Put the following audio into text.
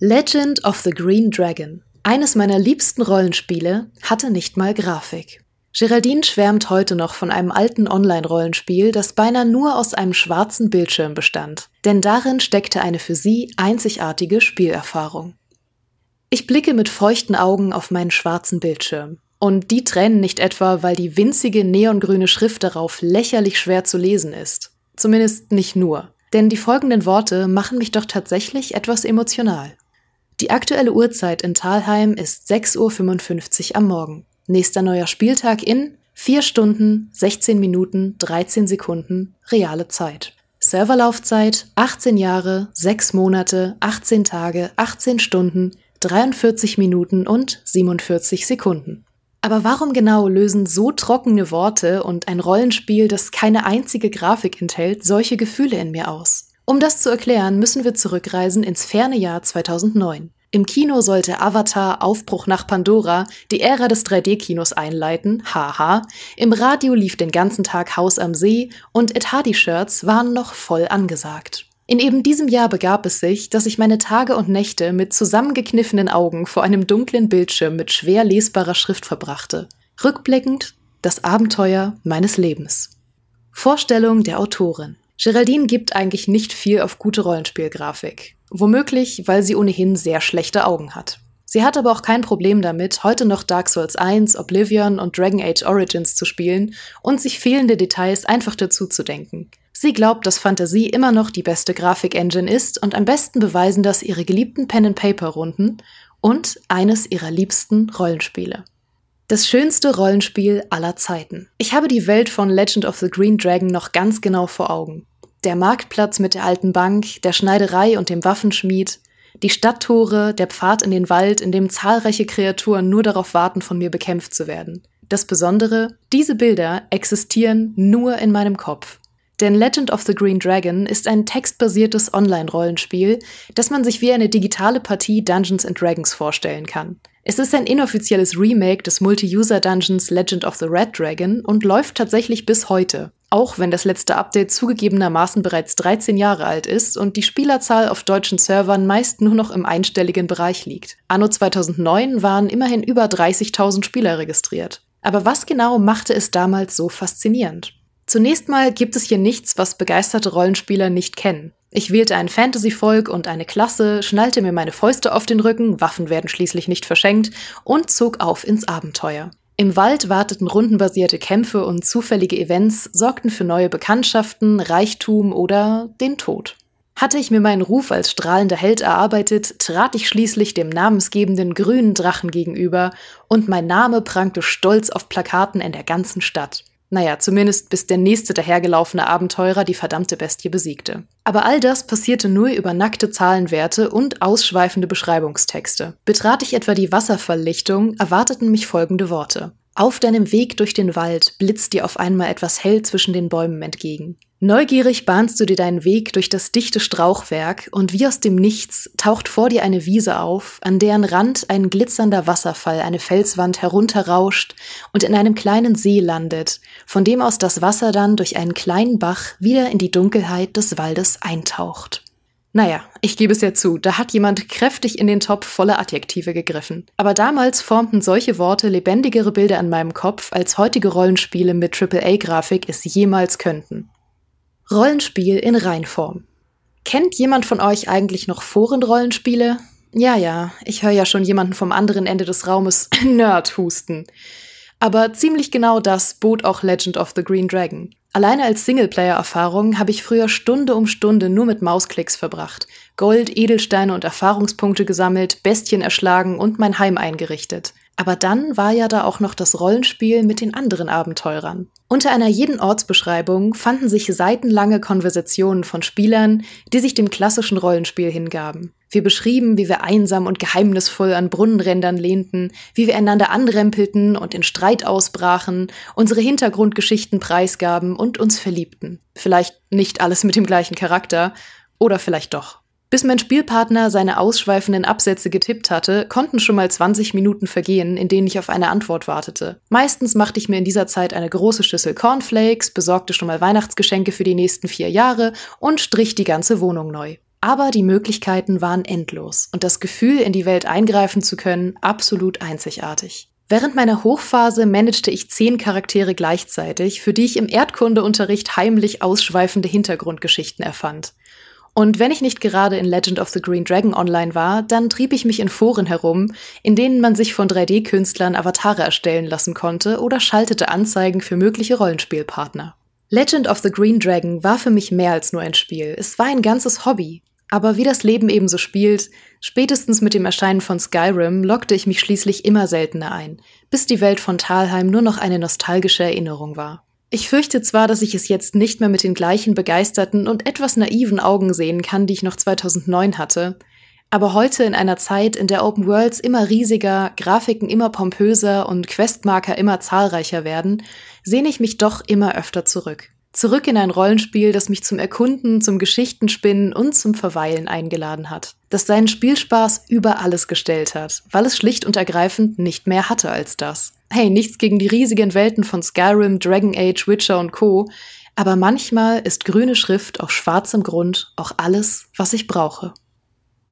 Legend of the Green Dragon. Eines meiner liebsten Rollenspiele hatte nicht mal Grafik. Geraldine schwärmt heute noch von einem alten Online-Rollenspiel, das beinahe nur aus einem schwarzen Bildschirm bestand, denn darin steckte eine für sie einzigartige Spielerfahrung. Ich blicke mit feuchten Augen auf meinen schwarzen Bildschirm. Und die Tränen nicht etwa, weil die winzige neongrüne Schrift darauf lächerlich schwer zu lesen ist. Zumindest nicht nur. Denn die folgenden Worte machen mich doch tatsächlich etwas emotional. Die aktuelle Uhrzeit in Talheim ist 6.55 Uhr am Morgen. Nächster neuer Spieltag in 4 Stunden, 16 Minuten, 13 Sekunden, reale Zeit. Serverlaufzeit 18 Jahre, 6 Monate, 18 Tage, 18 Stunden, 43 Minuten und 47 Sekunden. Aber warum genau lösen so trockene Worte und ein Rollenspiel, das keine einzige Grafik enthält, solche Gefühle in mir aus? Um das zu erklären, müssen wir zurückreisen ins ferne Jahr 2009. Im Kino sollte Avatar Aufbruch nach Pandora die Ära des 3D-Kinos einleiten, haha. Im Radio lief den ganzen Tag Haus am See und Ed Hardy-Shirts waren noch voll angesagt. In eben diesem Jahr begab es sich, dass ich meine Tage und Nächte mit zusammengekniffenen Augen vor einem dunklen Bildschirm mit schwer lesbarer Schrift verbrachte. Rückblickend das Abenteuer meines Lebens. Vorstellung der Autorin. Geraldine gibt eigentlich nicht viel auf gute Rollenspielgrafik. Womöglich, weil sie ohnehin sehr schlechte Augen hat. Sie hat aber auch kein Problem damit, heute noch Dark Souls 1, Oblivion und Dragon Age Origins zu spielen und sich fehlende Details einfach dazu zu denken. Sie glaubt, dass Fantasie immer noch die beste Grafikengine ist und am besten beweisen das ihre geliebten Pen-and-Paper-Runden und eines ihrer liebsten Rollenspiele. Das schönste Rollenspiel aller Zeiten. Ich habe die Welt von Legend of the Green Dragon noch ganz genau vor Augen. Der Marktplatz mit der alten Bank, der Schneiderei und dem Waffenschmied, die Stadttore, der Pfad in den Wald, in dem zahlreiche Kreaturen nur darauf warten, von mir bekämpft zu werden. Das Besondere, diese Bilder existieren nur in meinem Kopf. Denn Legend of the Green Dragon ist ein textbasiertes Online-Rollenspiel, das man sich wie eine digitale Partie Dungeons and Dragons vorstellen kann. Es ist ein inoffizielles Remake des Multi-User-Dungeons Legend of the Red Dragon und läuft tatsächlich bis heute. Auch wenn das letzte Update zugegebenermaßen bereits 13 Jahre alt ist und die Spielerzahl auf deutschen Servern meist nur noch im einstelligen Bereich liegt. Anno 2009 waren immerhin über 30.000 Spieler registriert. Aber was genau machte es damals so faszinierend? Zunächst mal gibt es hier nichts, was begeisterte Rollenspieler nicht kennen. Ich wählte ein Fantasy-Volk und eine Klasse, schnallte mir meine Fäuste auf den Rücken, Waffen werden schließlich nicht verschenkt, und zog auf ins Abenteuer. Im Wald warteten rundenbasierte Kämpfe und zufällige Events sorgten für neue Bekanntschaften, Reichtum oder den Tod. Hatte ich mir meinen Ruf als strahlender Held erarbeitet, trat ich schließlich dem namensgebenden grünen Drachen gegenüber und mein Name prangte stolz auf Plakaten in der ganzen Stadt. Naja, zumindest bis der nächste dahergelaufene Abenteurer die verdammte Bestie besiegte. Aber all das passierte nur über nackte Zahlenwerte und ausschweifende Beschreibungstexte. Betrat ich etwa die Wasserfalllichtung, erwarteten mich folgende Worte. Auf deinem Weg durch den Wald blitzt dir auf einmal etwas hell zwischen den Bäumen entgegen. Neugierig bahnst du dir deinen Weg durch das dichte Strauchwerk und wie aus dem Nichts taucht vor dir eine Wiese auf, an deren Rand ein glitzernder Wasserfall eine Felswand herunterrauscht und in einem kleinen See landet, von dem aus das Wasser dann durch einen kleinen Bach wieder in die Dunkelheit des Waldes eintaucht. Naja, ich gebe es ja zu, da hat jemand kräftig in den Topf voller Adjektive gegriffen. Aber damals formten solche Worte lebendigere Bilder an meinem Kopf, als heutige Rollenspiele mit AAA-Grafik es jemals könnten. Rollenspiel in Reinform. Kennt jemand von euch eigentlich noch Forenrollenspiele? Ja, ja, ich höre ja schon jemanden vom anderen Ende des Raumes Nerd husten. Aber ziemlich genau das bot auch Legend of the Green Dragon. Alleine als Singleplayer-Erfahrung habe ich früher Stunde um Stunde nur mit Mausklicks verbracht, Gold, Edelsteine und Erfahrungspunkte gesammelt, Bestien erschlagen und mein Heim eingerichtet. Aber dann war ja da auch noch das Rollenspiel mit den anderen Abenteurern. Unter einer jeden Ortsbeschreibung fanden sich seitenlange Konversationen von Spielern, die sich dem klassischen Rollenspiel hingaben. Wir beschrieben, wie wir einsam und geheimnisvoll an Brunnenrändern lehnten, wie wir einander anrempelten und in Streit ausbrachen, unsere Hintergrundgeschichten preisgaben und uns verliebten. Vielleicht nicht alles mit dem gleichen Charakter, oder vielleicht doch. Bis mein Spielpartner seine ausschweifenden Absätze getippt hatte, konnten schon mal 20 Minuten vergehen, in denen ich auf eine Antwort wartete. Meistens machte ich mir in dieser Zeit eine große Schüssel Cornflakes, besorgte schon mal Weihnachtsgeschenke für die nächsten vier Jahre und strich die ganze Wohnung neu. Aber die Möglichkeiten waren endlos und das Gefühl, in die Welt eingreifen zu können, absolut einzigartig. Während meiner Hochphase managte ich zehn Charaktere gleichzeitig, für die ich im Erdkundeunterricht heimlich ausschweifende Hintergrundgeschichten erfand. Und wenn ich nicht gerade in Legend of the Green Dragon online war, dann trieb ich mich in Foren herum, in denen man sich von 3D-Künstlern Avatare erstellen lassen konnte oder schaltete Anzeigen für mögliche Rollenspielpartner. Legend of the Green Dragon war für mich mehr als nur ein Spiel. Es war ein ganzes Hobby. Aber wie das Leben ebenso spielt, spätestens mit dem Erscheinen von Skyrim lockte ich mich schließlich immer seltener ein, bis die Welt von Talheim nur noch eine nostalgische Erinnerung war. Ich fürchte zwar, dass ich es jetzt nicht mehr mit den gleichen begeisterten und etwas naiven Augen sehen kann, die ich noch 2009 hatte, aber heute in einer Zeit, in der Open Worlds immer riesiger, Grafiken immer pompöser und Questmarker immer zahlreicher werden, sehne ich mich doch immer öfter zurück. Zurück in ein Rollenspiel, das mich zum Erkunden, zum Geschichtenspinnen und zum Verweilen eingeladen hat. Das seinen Spielspaß über alles gestellt hat, weil es schlicht und ergreifend nicht mehr hatte als das. Hey, nichts gegen die riesigen Welten von Skyrim, Dragon Age, Witcher und Co. Aber manchmal ist grüne Schrift auf schwarzem Grund auch alles, was ich brauche.